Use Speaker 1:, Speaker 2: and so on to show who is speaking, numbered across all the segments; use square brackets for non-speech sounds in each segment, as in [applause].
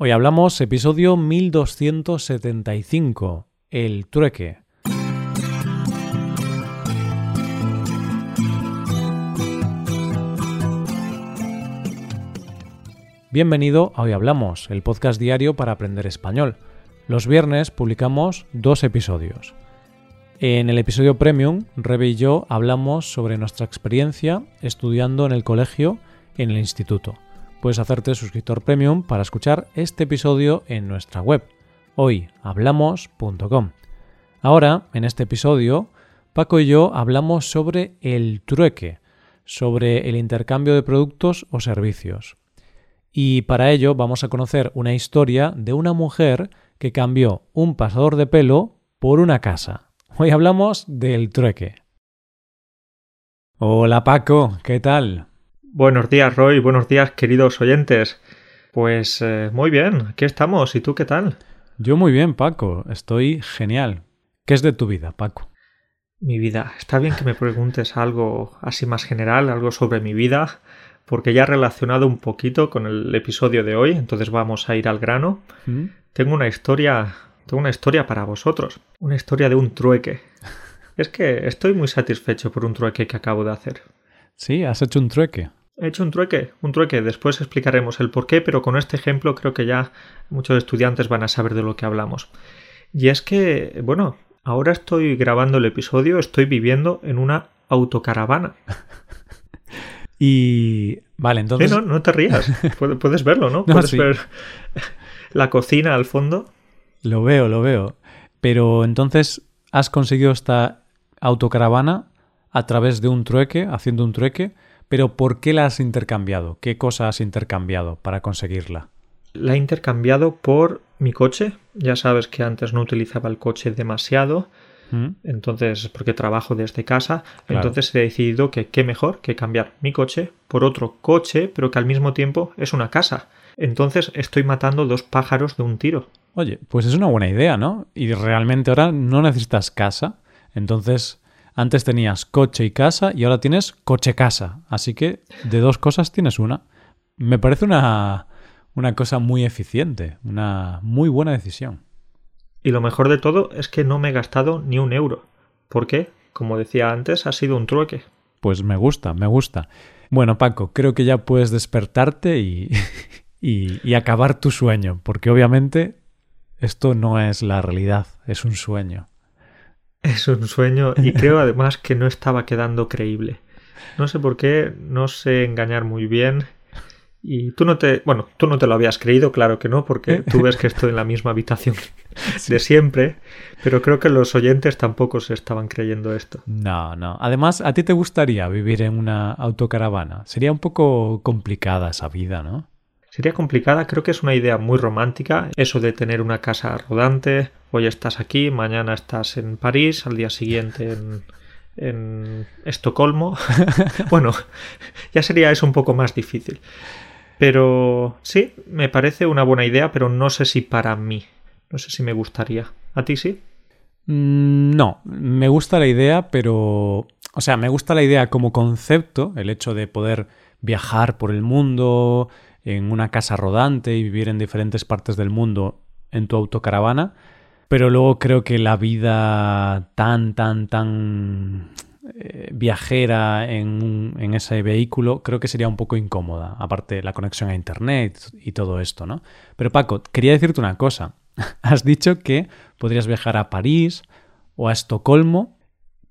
Speaker 1: Hoy hablamos episodio 1275, el trueque. Bienvenido a Hoy Hablamos, el podcast diario para aprender español. Los viernes publicamos dos episodios. En el episodio Premium, Rebe y yo hablamos sobre nuestra experiencia estudiando en el colegio en el instituto puedes hacerte suscriptor premium para escuchar este episodio en nuestra web, hoyhablamos.com. Ahora, en este episodio, Paco y yo hablamos sobre el trueque, sobre el intercambio de productos o servicios. Y para ello vamos a conocer una historia de una mujer que cambió un pasador de pelo por una casa. Hoy hablamos del trueque. Hola Paco, ¿qué tal?
Speaker 2: Buenos días, Roy. Buenos días, queridos oyentes. Pues eh, muy bien, aquí estamos. ¿Y tú qué tal?
Speaker 1: Yo muy bien, Paco. Estoy genial. ¿Qué es de tu vida, Paco?
Speaker 2: Mi vida. Está bien que me preguntes algo así más general, algo sobre mi vida, porque ya relacionado un poquito con el episodio de hoy, entonces vamos a ir al grano. ¿Mm? Tengo una historia, tengo una historia para vosotros, una historia de un trueque. [laughs] es que estoy muy satisfecho por un trueque que acabo de hacer.
Speaker 1: Sí, has hecho un trueque.
Speaker 2: He hecho un trueque, un trueque. Después explicaremos el por qué, pero con este ejemplo creo que ya muchos estudiantes van a saber de lo que hablamos. Y es que, bueno, ahora estoy grabando el episodio, estoy viviendo en una autocaravana. [laughs]
Speaker 1: y. Vale, entonces.
Speaker 2: no, no te rías. [laughs] Puedes verlo, ¿no? Puedes ver la cocina al fondo.
Speaker 1: Lo veo, lo veo. Pero entonces, ¿has conseguido esta autocaravana a través de un trueque, haciendo un trueque? Pero ¿por qué la has intercambiado? ¿Qué cosa has intercambiado para conseguirla?
Speaker 2: La he intercambiado por mi coche. Ya sabes que antes no utilizaba el coche demasiado. ¿Mm? Entonces, porque trabajo desde casa, entonces he decidido que qué mejor que cambiar mi coche por otro coche, pero que al mismo tiempo es una casa. Entonces estoy matando dos pájaros de un tiro.
Speaker 1: Oye, pues es una buena idea, ¿no? Y realmente ahora no necesitas casa. Entonces antes tenías coche y casa y ahora tienes coche-casa. Así que de dos cosas tienes una. Me parece una, una cosa muy eficiente, una muy buena decisión.
Speaker 2: Y lo mejor de todo es que no me he gastado ni un euro. ¿Por qué? Como decía antes, ha sido un trueque.
Speaker 1: Pues me gusta, me gusta. Bueno, Paco, creo que ya puedes despertarte y, [laughs] y, y acabar tu sueño, porque obviamente esto no es la realidad, es un sueño.
Speaker 2: Es un sueño y [laughs] creo además que no estaba quedando creíble. No sé por qué, no sé engañar muy bien. Y tú no te, bueno, tú no te lo habías creído, claro que no, porque tú ves que estoy en la misma habitación [laughs] de siempre, pero creo que los oyentes tampoco se estaban creyendo esto.
Speaker 1: No, no. Además, ¿a ti te gustaría vivir en una autocaravana? Sería un poco complicada esa vida, ¿no?
Speaker 2: Sería complicada, creo que es una idea muy romántica, eso de tener una casa rodante, hoy estás aquí, mañana estás en París, al día siguiente en, Estocolmo. [laughs] bueno, ya sería eso un poco más difícil. Pero sí, me parece una buena idea, pero no sé si para mí. No sé si me gustaría. ¿A ti sí?
Speaker 1: Mm, no, me gusta la idea, pero... O sea, me gusta la idea como concepto, el hecho de poder viajar por el mundo, en una casa rodante y vivir en diferentes partes del mundo en tu autocaravana, pero luego creo que la vida tan, tan, tan eh, viajera en, en, ese vehículo creo que sería un poco incómoda, aparte la conexión a Internet y todo esto, ¿no? Pero Paco, quería decirte una cosa. [laughs] Has dicho que podrías viajar a París o a Estocolmo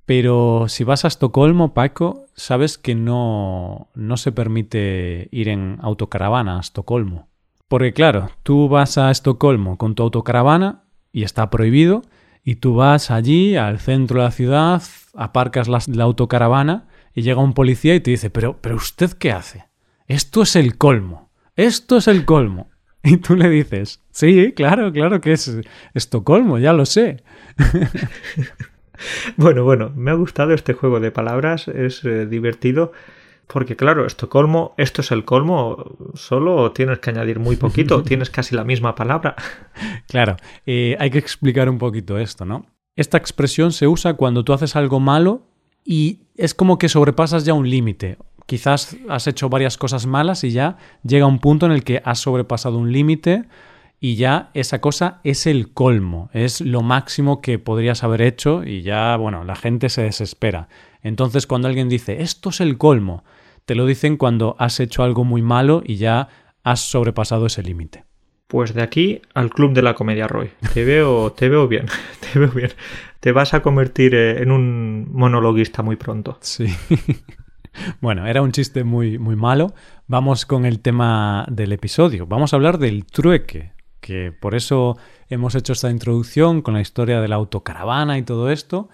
Speaker 1: pero si vas a Estocolmo, Paco, sabes que no, no se permite ir en autocaravana a Estocolmo. Porque claro, tú vas a Estocolmo con tu autocaravana y está prohibido, y tú vas allí al centro de la ciudad, aparcas la, autocaravana y llega un policía y te dice, pero, pero usted qué hace? Esto es el colmo, esto es el colmo. Y tú le dices, sí, claro, claro que es Estocolmo, ya lo sé. [laughs] [laughs]
Speaker 2: Bueno, bueno, me ha gustado este juego de palabras, es eh, divertido. Porque claro, Estocolmo, esto es el colmo, solo tienes que añadir muy poquito, [laughs] tienes casi la misma palabra. [laughs]
Speaker 1: Claro, eh, hay que explicar un poquito esto, ¿no? Esta expresión se usa cuando tú haces algo malo y es como que sobrepasas ya un límite. Quizás has hecho varias cosas malas y ya llega un punto en el que has sobrepasado un límite y ya esa cosa es el colmo, es lo máximo que podrías haber hecho y ya, bueno, la gente se desespera. Entonces cuando alguien dice, esto es el colmo, te lo dicen cuando has hecho algo muy malo y ya has sobrepasado ese límite.
Speaker 2: Pues de aquí al club de la comedia, Roy. Te veo, te veo bien, [laughs] te veo bien. Te vas a convertir eh, en un monologuista muy pronto.
Speaker 1: Sí. [laughs] Bueno, era un chiste muy, muy malo. Vamos con el tema del episodio. Vamos a hablar del trueque, que por eso hemos hecho esta introducción con la historia de la autocaravana y todo esto.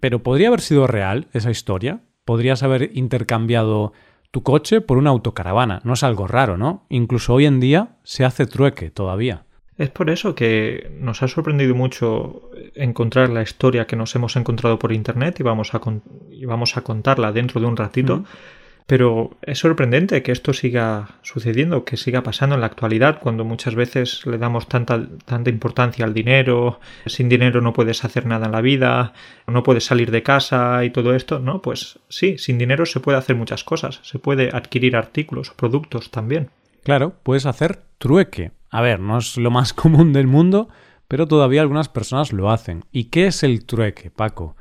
Speaker 1: Pero podría haber sido real esa historia. Podrías haber intercambiado tu coche por una autocaravana. No es algo raro, ¿no? Incluso hoy en día se hace trueque todavía.
Speaker 2: Es por eso que nos ha sorprendido mucho encontrar la historia que nos hemos encontrado por internet y vamos a, y vamos a contarla dentro de un ratito. Pero es sorprendente que esto siga sucediendo, que siga pasando en la actualidad, cuando muchas veces le damos tanta, tanta importancia al dinero, sin dinero no puedes hacer nada en la vida, no puedes salir de casa y todo esto, ¿no? Pues sí, sin dinero se puede hacer muchas cosas, se puede adquirir artículos productos también.
Speaker 1: Claro, puedes hacer trueque. A ver, no es lo más [laughs] común del mundo, pero todavía algunas personas lo hacen. ¿Y qué es el trueque, Paco?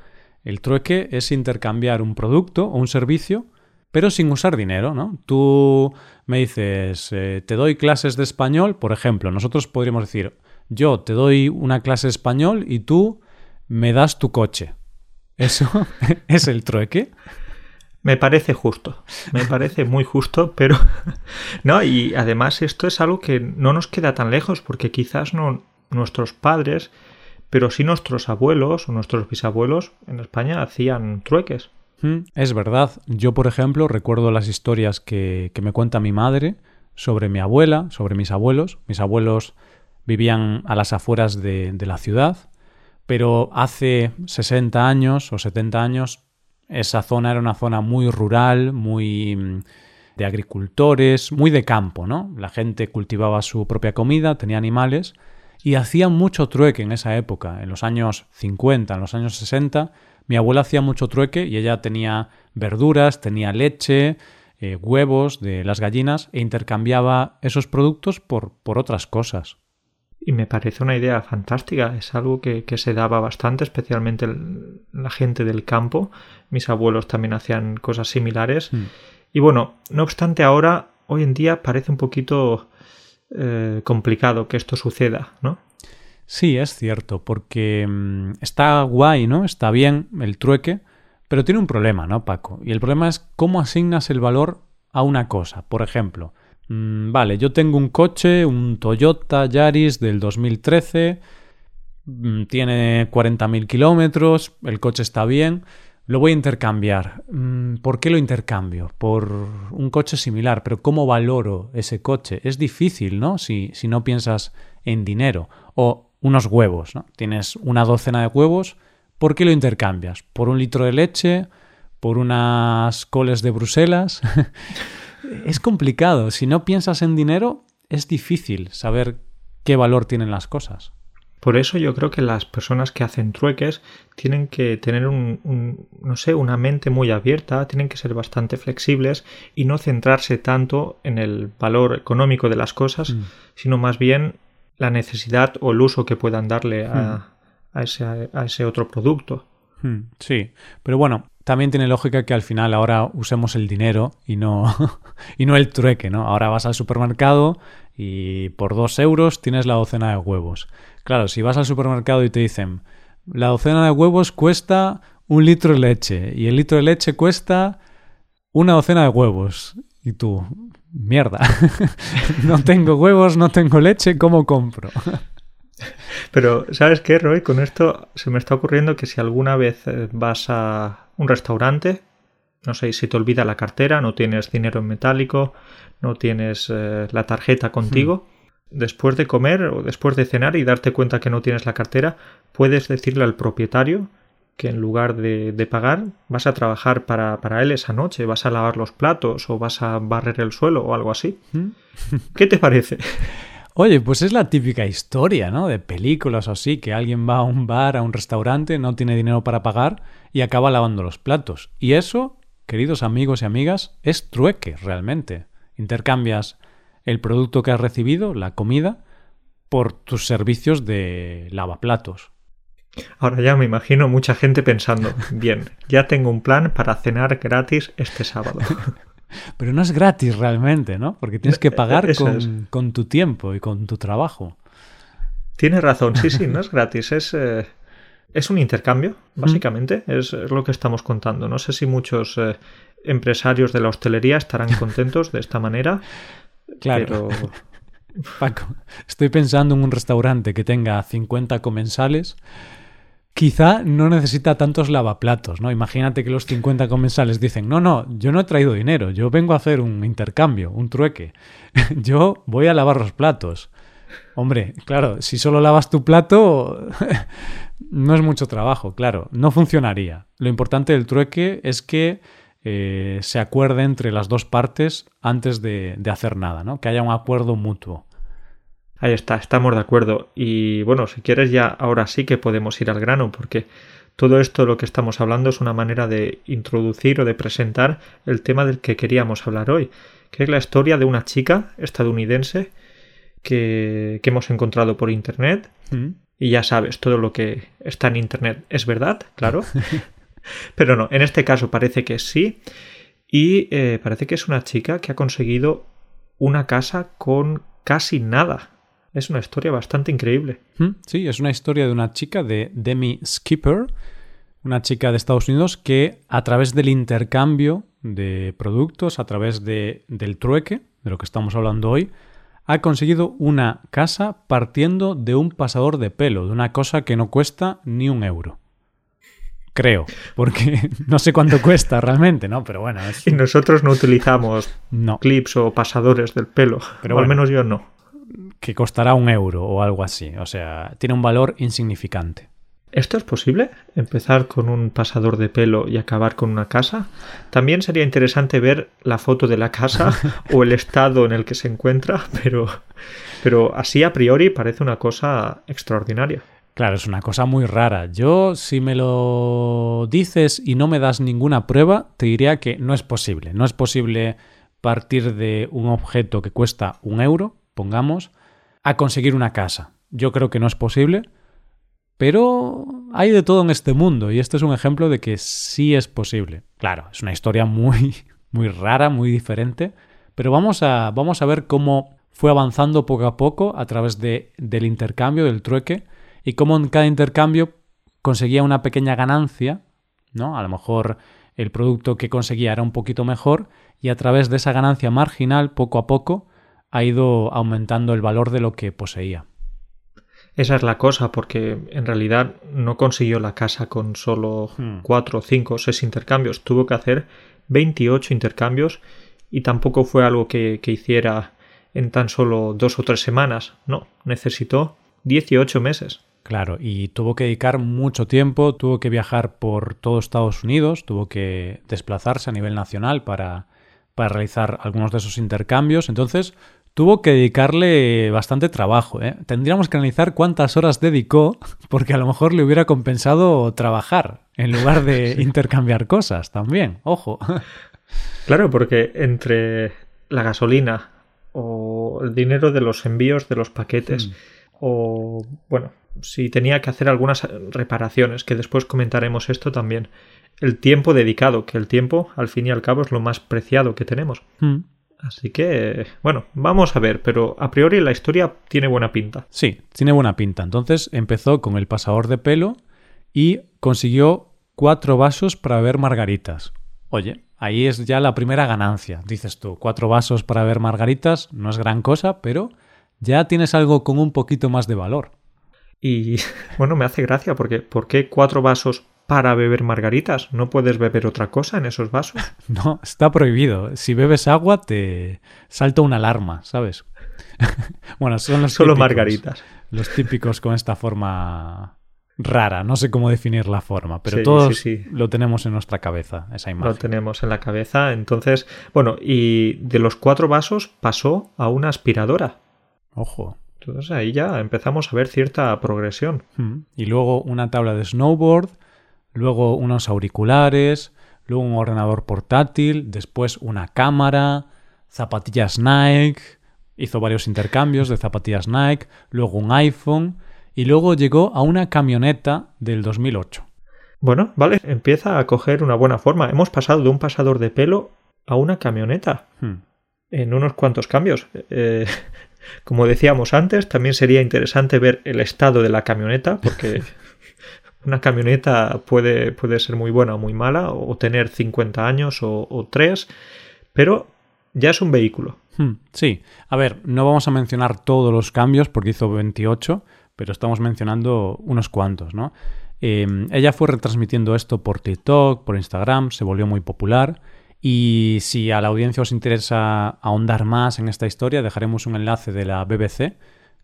Speaker 1: El trueque es intercambiar un producto o un servicio pero sin usar dinero, ¿no? Tú me dices, eh, te doy clases de español, por ejemplo, nosotros podríamos decir, yo te doy una clase de español y tú me das tu coche. ¿Eso [laughs] es el trueque?
Speaker 2: Me parece justo, me parece muy justo, pero [laughs] no, y además esto es algo que no nos queda tan lejos porque quizás no nuestros padres, pero sí nuestros abuelos o nuestros bisabuelos en España hacían trueques.
Speaker 1: Es verdad. Yo, por ejemplo, recuerdo las historias que, me cuenta mi madre sobre mi abuela, sobre mis abuelos. Mis abuelos vivían a las afueras de, de la ciudad, pero hace 60 años o 70 años esa zona era una zona muy rural, muy mm, de agricultores, muy de campo, ¿no? La gente cultivaba su propia comida, tenía animales y hacían mucho trueque en esa época, en los años 50, en los años 60 mi abuela hacía mucho trueque y ella tenía verduras, tenía leche, eh, huevos de las gallinas e intercambiaba esos productos por, por, otras cosas.
Speaker 2: Y me parece una idea fantástica, es algo que, se daba bastante, especialmente la gente del campo. Mis abuelos también hacían cosas similares. Mm. Y bueno, no obstante ahora, hoy en día parece un poquito eh, complicado que esto suceda, ¿no?
Speaker 1: Sí, es cierto, porque mm, está guay, ¿no? Está bien el trueque, pero tiene un problema, ¿no, Paco? Y el problema es cómo asignas el valor a una cosa. Por ejemplo, mm, vale, yo tengo un coche, un Toyota Yaris del 2013, mm, tiene 40.000 kilómetros, el coche está bien, lo voy a intercambiar. ¿Por qué lo intercambio? Por un coche similar, pero ¿cómo valoro ese coche? Es difícil, ¿no? Si, si no piensas en dinero. O unos huevos, ¿no? Tienes una docena de huevos, ¿por qué lo intercambias? ¿Por un litro de leche? ¿Por unas coles de Bruselas? [laughs] es complicado. Si no piensas en dinero, es difícil saber qué valor tienen las cosas.
Speaker 2: Por eso yo creo que las personas que hacen trueques tienen que tener un, no sé, una mente muy abierta, tienen que ser bastante flexibles y no centrarse tanto en el valor económico de las cosas, mm. sino más bien la necesidad o el uso que puedan darle a, hmm. ese, otro producto.
Speaker 1: Hmm, sí, pero bueno, también tiene lógica que al final ahora usemos el dinero y no, [laughs] y no el trueque, ¿no? Ahora vas al supermercado y por dos euros tienes la docena de huevos. Claro, si vas al supermercado y te dicen, la docena de huevos cuesta un litro de leche y el litro de leche cuesta una docena de huevos. Y tú, mierda, [laughs] no tengo huevos, no tengo leche, ¿cómo compro?
Speaker 2: Pero, ¿sabes qué, Roy? Con esto se me está ocurriendo que si alguna vez eh, vas a un restaurante, no sé, si te olvida la cartera, no tienes dinero en metálico, no tienes eh, la tarjeta contigo, hmm. después de comer o después de cenar y darte cuenta que no tienes la cartera, puedes decirle al propietario que en lugar de, pagar vas a trabajar para, él esa noche, vas a lavar los platos o vas a barrer el suelo o algo así. ¿Mm? [laughs] ¿Qué te parece?
Speaker 1: Oye, pues es la típica historia, ¿no? De películas o así, que alguien va a un bar, a un restaurante, no tiene dinero para pagar y acaba lavando los platos. Y eso, queridos amigos y amigas, es trueque realmente. Intercambias el producto que has recibido, la comida, por tus servicios de lavaplatos.
Speaker 2: Ahora ya me imagino mucha gente pensando, [laughs] bien, ya tengo un plan para cenar gratis este sábado. [laughs]
Speaker 1: Pero no es gratis realmente, ¿no? Porque tienes que pagar con, tu tiempo y con tu trabajo.
Speaker 2: Tienes razón, sí, sí, [laughs] no es gratis, es, eh, es un intercambio, básicamente, es, lo que estamos contando. No sé si muchos eh, empresarios de la hostelería estarán contentos de esta manera. Claro.
Speaker 1: Paco, estoy pensando en un restaurante que tenga 50 comensales quizá no necesita tantos lavaplatos, ¿no? Imagínate que los 50 comensales dicen, no, no, yo no he traído dinero, yo vengo a hacer un intercambio, un trueque, [laughs] yo voy a lavar los platos. Hombre, claro, si solo lavas tu plato, [laughs] no es mucho trabajo, claro, no funcionaría. Lo importante del trueque es que eh, se acuerde entre las dos partes antes de, de hacer nada, ¿no? Que haya un acuerdo mutuo.
Speaker 2: Ahí está, estamos de acuerdo. Y bueno, si quieres ya ahora sí que podemos ir al grano, porque todo esto lo que estamos hablando es una manera de introducir o de presentar el tema del que queríamos hablar hoy, que es la historia de una chica estadounidense que, que hemos encontrado por internet. Mm. Y ya sabes, todo lo que está en internet es verdad, claro. [laughs] Pero no, en este caso parece que sí. Y eh, parece que es una chica que ha conseguido una casa con casi nada. Es una historia bastante increíble.
Speaker 1: Mm, sí, es una historia de una chica de Demi Skipper, una chica de Estados Unidos que a través del intercambio de productos, a través de, del trueque, de lo que estamos hablando hoy, ha conseguido una casa partiendo de un pasador de pelo, de una cosa que no cuesta ni un euro. Creo, porque [laughs] no sé cuánto cuesta realmente, ¿no? Pero bueno.
Speaker 2: Y nosotros no utilizamos clips o pasadores del pelo, Pero al menos yo no
Speaker 1: que costará un euro o algo así. O sea, tiene un valor insignificante.
Speaker 2: ¿Esto es posible? ¿Empezar con un pasador de pelo y acabar con una casa? También sería interesante ver la foto de la casa [laughs] o el estado en el que se encuentra, pero, pero así a priori parece una cosa extraordinaria.
Speaker 1: Claro, es una cosa muy rara. Yo, si me lo dices y no me das ninguna prueba, te diría que no es posible. No es posible partir de un objeto que cuesta un euro, pongamos, a conseguir una casa. Yo creo que no es posible, pero hay de todo en este mundo y este es un ejemplo de que sí es posible. Claro, es una historia muy, [laughs] muy rara, muy diferente, pero vamos a, vamos a ver cómo fue avanzando poco a poco a través de, del intercambio, del trueque, y cómo en cada intercambio conseguía una pequeña ganancia, ¿no? A lo mejor el producto que conseguía era un poquito mejor y a través de esa ganancia marginal, poco a poco, ha ido aumentando el valor de lo que poseía.
Speaker 2: Esa es la cosa, porque en realidad no consiguió la casa con solo hmm. cuatro, cinco o seis intercambios. Tuvo que hacer 28 intercambios y tampoco fue algo que, que hiciera en tan solo dos o tres semanas. No, necesitó 18 meses.
Speaker 1: Claro, y tuvo que dedicar mucho tiempo, tuvo que viajar por todo Estados Unidos, tuvo que desplazarse a nivel nacional para, para realizar algunos de esos intercambios. Entonces, tuvo que dedicarle bastante trabajo. ¿eh? Tendríamos que analizar cuántas horas dedicó, [laughs] porque a lo mejor le hubiera compensado trabajar en lugar de [laughs] intercambiar cosas también. Ojo. [laughs]
Speaker 2: Claro, porque entre la gasolina o el dinero de los envíos de los paquetes hmm. o, bueno, si tenía que hacer algunas reparaciones, que después comentaremos esto también, el tiempo dedicado, que el tiempo, al fin y al cabo, es lo más preciado que tenemos. Hmm. Así que, bueno, vamos a ver, pero a priori la historia tiene buena pinta.
Speaker 1: Sí, tiene buena pinta. Entonces empezó con el pasador de pelo y consiguió cuatro vasos para beber margaritas. Oye, ahí es ya la primera ganancia, dices tú. Cuatro vasos para beber margaritas no es gran cosa, pero ya tienes algo con un poquito más de valor.
Speaker 2: Y [laughs] bueno, me hace gracia porque ¿por qué cuatro vasos para beber margaritas. ¿No puedes beber otra cosa en esos vasos? [laughs]
Speaker 1: No, está prohibido. Si bebes agua te salta una alarma, ¿sabes? [laughs] bueno, son los
Speaker 2: Solo margaritas.
Speaker 1: Los típicos con esta forma rara. No sé cómo definir la forma, pero todos lo tenemos en nuestra cabeza, esa imagen.
Speaker 2: Lo tenemos en la cabeza. Entonces, bueno, y de los cuatro vasos pasó a una aspiradora.
Speaker 1: Ojo.
Speaker 2: Entonces ahí ya empezamos a ver cierta progresión.
Speaker 1: Mm. Y luego una tabla de snowboard luego unos auriculares, luego un ordenador portátil, después una cámara, zapatillas Nike, Hizo varios intercambios de zapatillas Nike, luego un iPhone y luego llegó a una camioneta del 2008.
Speaker 2: Bueno, vale, empieza a coger una buena forma. Hemos pasado de un pasador de pelo a una camioneta.
Speaker 1: Hmm.
Speaker 2: En unos cuantos cambios. Eh, [laughs] como decíamos antes, también sería interesante ver el estado de la camioneta, porque [laughs] una camioneta puede, puede ser muy buena o muy mala, o tener 50 años o, o 3, pero ya es un vehículo.
Speaker 1: Hmm, Sí, a ver, no vamos a mencionar todos los cambios porque hizo 28, pero estamos mencionando unos cuantos, ¿no? Eh, ella fue retransmitiendo esto por TikTok, por Instagram, se volvió muy popular. Y si a la audiencia os interesa ahondar más en esta historia, dejaremos un enlace de la BBC,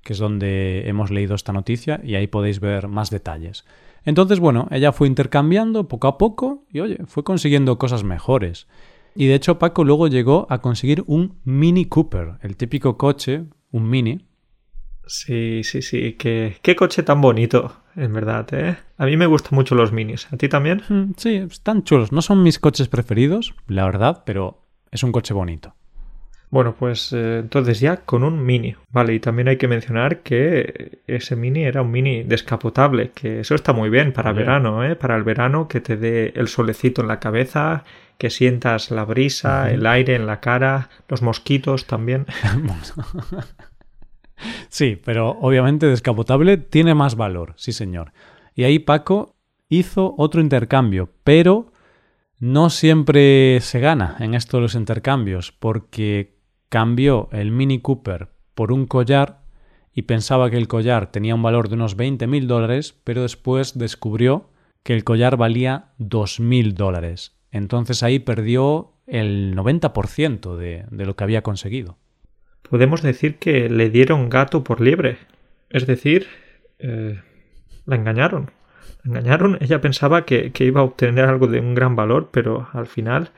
Speaker 1: que es donde hemos leído esta noticia, y ahí podéis ver más detalles. Entonces, bueno, ella fue intercambiando poco a poco y, oye, fue consiguiendo cosas mejores. Y de hecho, Paco luego llegó a conseguir un Mini Cooper, el típico coche, un Mini,
Speaker 2: Sí, sí, sí. Qué, qué coche tan bonito, en verdad, ¿eh? A mí me gustan mucho los minis. ¿A ti también?
Speaker 1: Mm, Sí, están chulos. No son mis coches preferidos, la verdad, pero es un coche bonito.
Speaker 2: Bueno, pues eh, entonces ya con un mini. Vale, y también hay que mencionar que ese mini era un mini descapotable, que eso está muy bien para
Speaker 1: Bien.
Speaker 2: verano, ¿eh? Para el verano que te dé el solecito en la cabeza, que sientas la brisa, el aire en la cara, los mosquitos también. [laughs]
Speaker 1: Sí, pero obviamente descapotable tiene más valor, sí señor. Y ahí Paco hizo otro intercambio, pero no siempre se gana en esto de los intercambios, porque cambió el Mini Cooper por un collar y pensaba que el collar tenía un valor de unos 20 mil dólares, pero después descubrió que el collar valía 2 mil dólares. Entonces ahí perdió el 90% de, de lo que había conseguido.
Speaker 2: Podemos decir que le dieron gato por liebre. Es decir, eh, la engañaron. La engañaron. Ella pensaba que, que iba a obtener algo de un gran valor, pero al final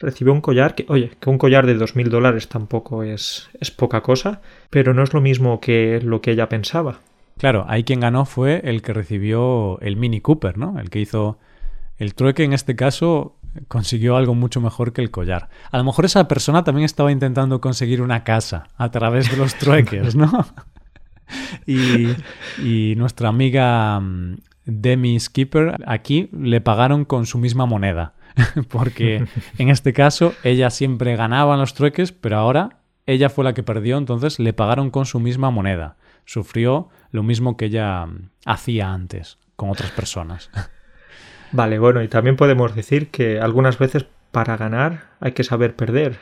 Speaker 2: recibió un collar que, oye, que un collar de dos mil dólares tampoco es, es poca cosa, pero no es lo mismo que lo que ella pensaba.
Speaker 1: Claro, ahí quien ganó fue el que recibió el Mini Cooper, ¿no? El que hizo el trueque en este caso consiguió algo mucho mejor que el collar. A lo mejor esa persona también estaba intentando conseguir una casa a través de los trueques, ¿no? [laughs] y, y nuestra amiga mm, Demi Skipper aquí le pagaron con su misma moneda. [laughs] Porque en este caso ella siempre ganaba en los trueques, pero ahora ella fue la que perdió, entonces le pagaron con su misma moneda. Sufrió lo mismo que ella mm, hacía antes con otras personas. [laughs]
Speaker 2: Vale, bueno, y también podemos decir que algunas veces para ganar hay que saber perder.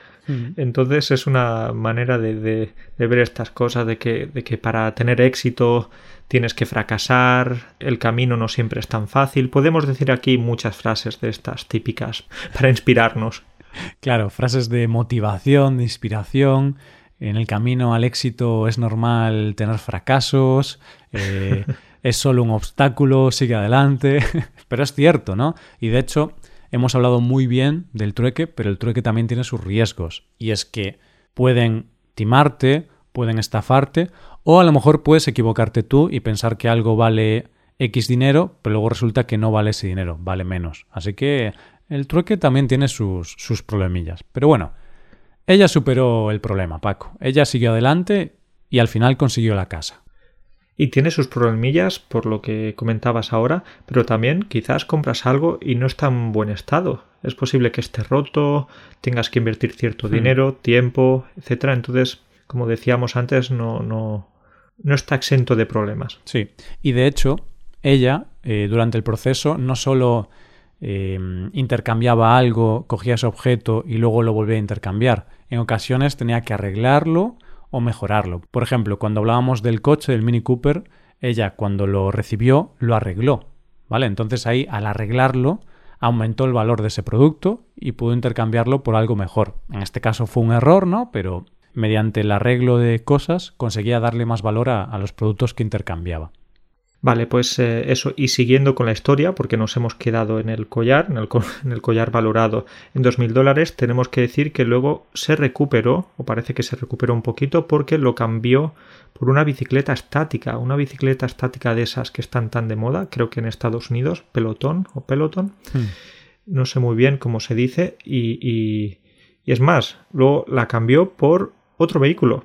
Speaker 2: Entonces es una manera de, de- de ver estas cosas, de que, de que para tener éxito tienes que fracasar, el camino no siempre es tan fácil. Podemos decir aquí muchas frases de estas típicas [laughs] para inspirarnos.
Speaker 1: Claro, frases de motivación, de inspiración. En el camino al éxito es normal tener fracasos, eh, [laughs] es solo un obstáculo, sigue adelante. [laughs] Pero es cierto, ¿no? Y de hecho, hemos hablado muy bien del trueque, pero el trueque también tiene sus riesgos. Y es que pueden timarte, pueden estafarte, o a lo mejor puedes equivocarte tú y pensar que algo vale X dinero, pero luego resulta que no vale ese dinero, vale menos. Así que el trueque también tiene sus, sus problemillas. Pero bueno, ella superó el problema, Paco. Ella siguió adelante y al final consiguió la casa.
Speaker 2: Y tiene sus problemillas por lo que comentabas ahora, pero también quizás compras algo y no está en buen estado. Es posible que esté roto, tengas que invertir cierto dinero, tiempo, etcétera. Entonces, como decíamos antes, no, no, no está exento de problemas.
Speaker 1: Sí, y de hecho, ella, eh, durante el proceso, no solo eh, intercambiaba algo, cogía ese objeto y luego lo volvía a intercambiar. En ocasiones tenía que arreglarlo o mejorarlo. Por ejemplo, cuando hablábamos del coche del Mini Cooper, ella cuando lo recibió lo arregló, ¿vale? Entonces ahí al arreglarlo aumentó el valor de ese producto y pudo intercambiarlo por algo mejor. En este caso fue un error, ¿no? Pero mediante el arreglo de cosas conseguía darle más valor a, a los productos que intercambiaba.
Speaker 2: Vale, pues eh, eso, y siguiendo con la historia, porque nos hemos quedado en el collar, en el, co- [laughs] en el collar valorado en 2.000 dólares, tenemos que decir que luego se recuperó, o parece que se recuperó un poquito, porque lo cambió por una bicicleta estática, una bicicleta estática de esas que están tan de moda, creo que en Estados Unidos, pelotón o pelotón, no sé muy bien cómo se dice, y, y- y es más, luego la cambió por otro vehículo,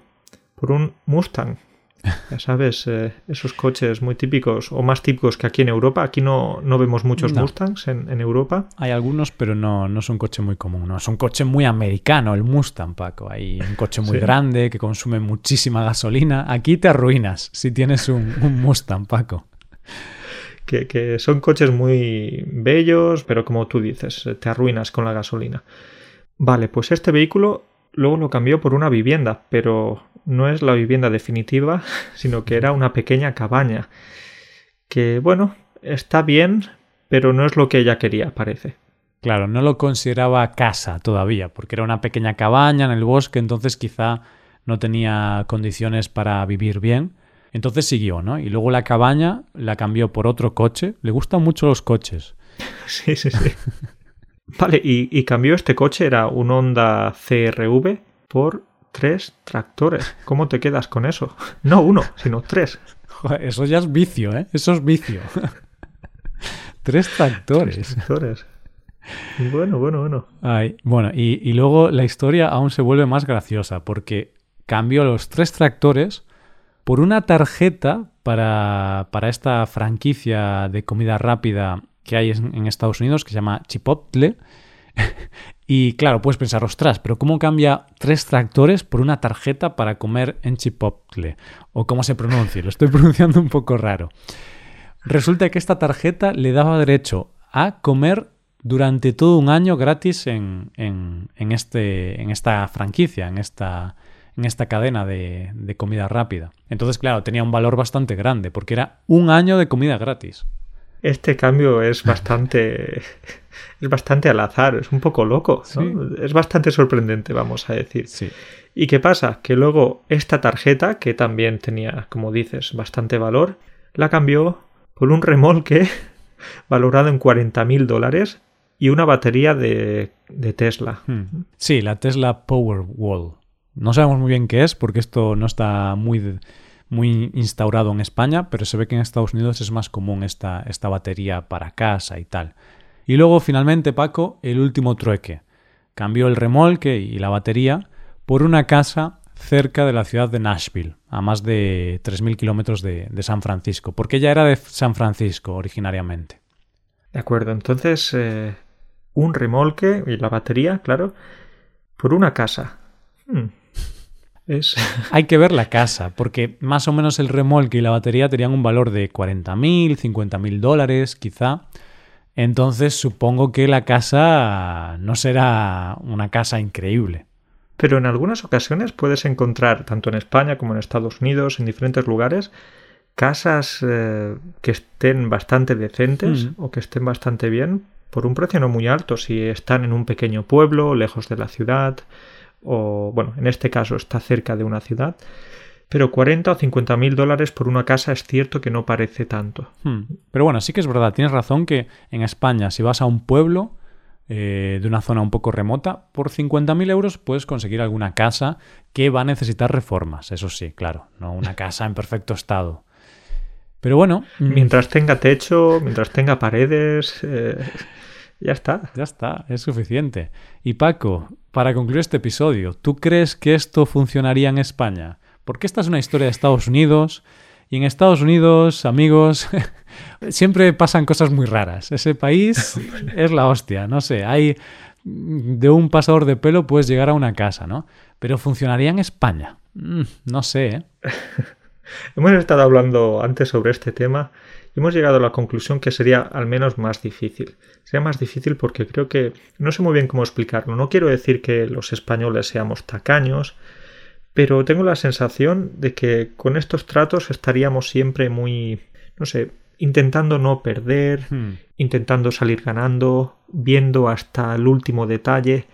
Speaker 2: por un Mustang. [laughs] Ya sabes, eh, esos coches muy típicos o más típicos que aquí en Europa. Aquí no, no vemos muchos Mustangs en, en, Europa.
Speaker 1: Hay algunos, pero no, no es un coche muy común. No, es un coche muy americano, el Mustang, Paco. Hay un coche muy [laughs] grande que consume muchísima gasolina. Aquí te arruinas si tienes un, un Mustang, Paco.
Speaker 2: Que, que, son coches muy bellos, pero como tú dices, te arruinas con la gasolina. Vale, pues este vehículo luego lo cambió por una vivienda, pero no es la vivienda definitiva, [laughs] sino que era una pequeña cabaña. Que, bueno, está bien, pero no es lo que ella quería, parece.
Speaker 1: Claro, no lo consideraba casa todavía, porque era una pequeña cabaña en el bosque, entonces quizá no tenía condiciones para vivir bien. Entonces siguió, ¿no? Y luego la cabaña la cambió por otro coche. Le gustan mucho los coches. [laughs]
Speaker 2: Sí, sí, sí. [laughs] vale, y, y cambió este coche, era un Honda CRV, por tres tractores. ¿Cómo te quedas con eso? [laughs] No uno, sino tres.
Speaker 1: eso ya es vicio, ¿eh? Eso es vicio. [laughs] tres tractores.
Speaker 2: Tres tractores. Bueno, bueno, bueno.
Speaker 1: Ay, bueno, y, y, luego la historia aún se vuelve más graciosa porque cambió los tres tractores por una tarjeta para, para esta franquicia de comida rápida que hay en Estados Unidos que se llama Chipotle [laughs] y claro, puedes pensar, ostras, pero ¿cómo cambia tres tractores por una tarjeta para comer en Chipotle? O cómo se pronuncia, lo estoy [laughs] pronunciando un poco raro. Resulta que esta tarjeta le daba derecho a comer durante todo un año gratis en, en, en, este, en esta franquicia, en esta, en esta cadena de, de comida rápida. Entonces, claro, tenía un valor bastante grande, porque era un año de comida gratis.
Speaker 2: Este cambio es bastante [laughs] es bastante al azar, es un poco loco, es bastante sorprendente, vamos a decir.
Speaker 1: Sí.
Speaker 2: ¿Y qué pasa? Que luego esta tarjeta, que también tenía, como dices, bastante valor, la cambió por un remolque [laughs] valorado en 40 mil dólares y una batería de, de Tesla.
Speaker 1: Hmm. Sí, la Tesla Powerwall. No sabemos muy bien qué es porque esto no está muy, muy instaurado en España, pero se ve que en Estados Unidos es más común esta, esta batería para casa y tal. Y luego finalmente Paco, el último trueque. Cambió el remolque y la batería por una casa cerca de la ciudad de Nashville, a más de 3.000 kilómetros de, San Francisco, porque ella era de San Francisco originariamente.
Speaker 2: De acuerdo, entonces eh, un remolque y la batería, claro, por una casa. Hmm. Es... [laughs]
Speaker 1: Hay que ver la casa, porque más o menos el remolque y la batería tenían un valor de 40.000, 50.000 dólares, quizá. Entonces supongo que la casa no será una casa increíble.
Speaker 2: Pero en algunas ocasiones puedes encontrar, tanto en España como en Estados Unidos, en diferentes lugares, casas eh, que estén bastante decentes mm. o que estén bastante bien por un precio no muy alto si están en un pequeño pueblo, lejos de la ciudad, o bueno, en este caso está cerca de una ciudad pero 40 o 50 mil dólares por una casa es cierto que no parece tanto.
Speaker 1: Hmm. Pero bueno, sí que es verdad, tienes razón que en España, si vas a un pueblo eh, de una zona un poco remota, por 50.000 euros puedes conseguir alguna casa que va a necesitar reformas, eso sí, claro, no una [laughs] casa en perfecto estado. Pero bueno.
Speaker 2: Mm. Mientras tenga techo, mientras tenga paredes. Eh, ya está.
Speaker 1: Ya está, es suficiente. Y Paco, para concluir este episodio, ¿tú crees que esto funcionaría en España? Porque esta es una historia de Estados Unidos. Y en Estados Unidos, amigos, [laughs] siempre pasan cosas muy raras. Ese país [laughs] es la hostia, no sé, hay de un pasador de pelo puedes llegar a una casa, ¿no? Pero funcionaría en España. Mm, no sé, ¿eh? [laughs]
Speaker 2: Hemos estado hablando antes sobre este tema hemos llegado a la conclusión que sería al menos más difícil. Sería más difícil porque creo que no sé muy bien cómo explicarlo. No quiero decir que los españoles seamos tacaños, pero tengo la sensación de que con estos tratos estaríamos siempre muy, no sé, intentando no perder, hmm. intentando salir ganando, viendo hasta el último detalle.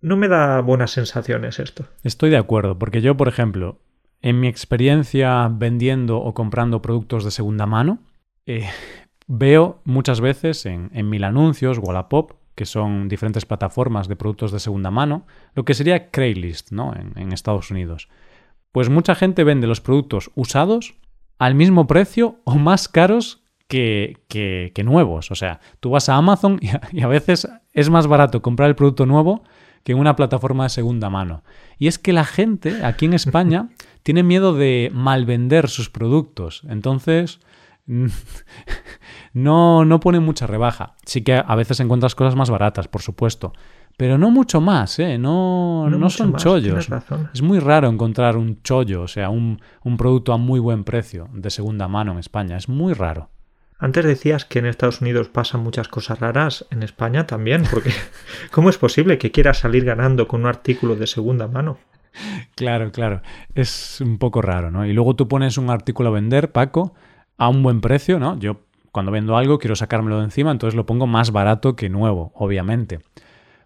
Speaker 2: No me da buenas sensaciones esto.
Speaker 1: Estoy de acuerdo, porque yo, por ejemplo, en mi experiencia vendiendo o comprando productos de segunda mano, eh, veo muchas veces en, en mil anuncios, Wallapop, que son diferentes plataformas de productos de segunda mano, lo que sería Craigslist ¿no? en, Estados Unidos. Pues mucha gente vende los productos usados al mismo precio o más caros que, que, nuevos. O sea, tú vas a Amazon y a, veces es más barato comprar el producto nuevo que en una plataforma de segunda mano. Y es que la gente aquí en España [laughs] tiene miedo de malvender sus productos. Entonces, [laughs] no, no pone mucha rebaja. Sí que a veces encuentras cosas más baratas, por supuesto. Pero no mucho más, ¿eh? No, no, son chollos. Es muy raro encontrar un chollo, o sea, un, un producto a muy buen precio de segunda mano en España. Es muy raro.
Speaker 2: Antes decías que en Estados Unidos pasan muchas cosas raras, en España también, porque [laughs] ¿cómo es posible que quieras salir ganando con un artículo de segunda mano?
Speaker 1: Claro, claro. Es un poco raro, ¿no? Y luego tú pones un artículo a vender, Paco, a un buen precio, ¿no? Yo cuando vendo algo quiero sacármelo de encima, entonces lo pongo más barato que nuevo, obviamente.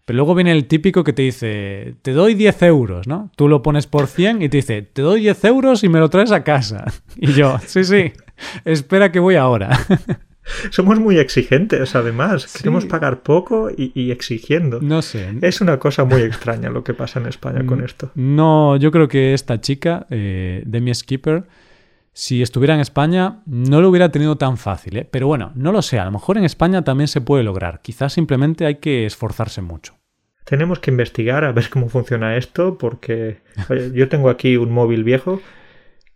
Speaker 1: Pero luego viene el típico que te dice, te doy 10 euros, ¿no? Tú lo pones por 100 y te dice, te doy 10 euros y me lo traes a casa. [laughs] Y yo, sí, sí, espera que voy ahora. [laughs]
Speaker 2: Somos muy exigentes, además. Queremos pagar poco y, exigiendo.
Speaker 1: No sé.
Speaker 2: Es una cosa muy extraña lo que pasa en España con esto.
Speaker 1: No, yo creo que esta chica, eh, Demi Skipper, si estuviera en España, no lo hubiera tenido tan fácil. ¿eh? Pero bueno, no lo sé. A lo mejor en España también se puede lograr. Quizás simplemente hay que esforzarse mucho.
Speaker 2: Tenemos que investigar a ver cómo funciona esto, porque yo tengo aquí un móvil viejo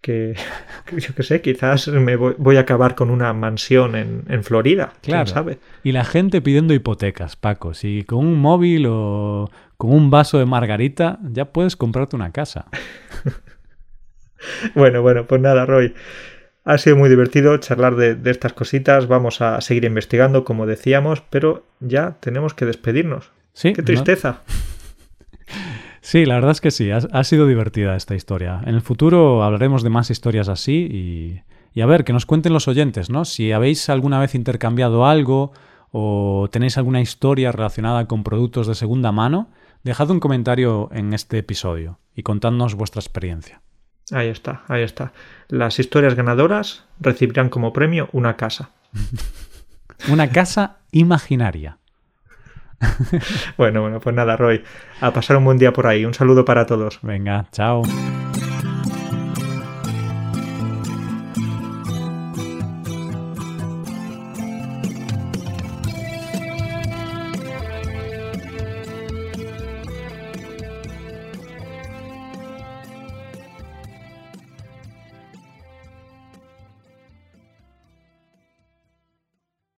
Speaker 2: que, [laughs] yo qué sé, quizás me voy, a acabar con una mansión en, Florida. Claro. sabe?
Speaker 1: Y la gente pidiendo hipotecas, Paco. Si con un móvil o con un vaso de margarita ya puedes comprarte una casa. [laughs]
Speaker 2: bueno, bueno, pues nada, Roy. Ha sido muy divertido charlar de, estas cositas. Vamos a seguir investigando, como decíamos, pero ya tenemos que despedirnos.
Speaker 1: Sí.
Speaker 2: Qué tristeza. [laughs]
Speaker 1: Sí, la verdad es que sí, ha, sido divertida esta historia. En el futuro hablaremos de más historias así y, y, a ver, que nos cuenten los oyentes, ¿no? Si habéis alguna vez intercambiado algo o tenéis alguna historia relacionada con productos de segunda mano, dejad un comentario en este episodio y contadnos vuestra experiencia.
Speaker 2: Ahí está, ahí está. Las historias ganadoras recibirán como premio una casa. [laughs]
Speaker 1: una casa imaginaria. [laughs]
Speaker 2: bueno, bueno, pues nada, Roy. A pasar un buen día por ahí. Un saludo para todos.
Speaker 1: Venga, chao.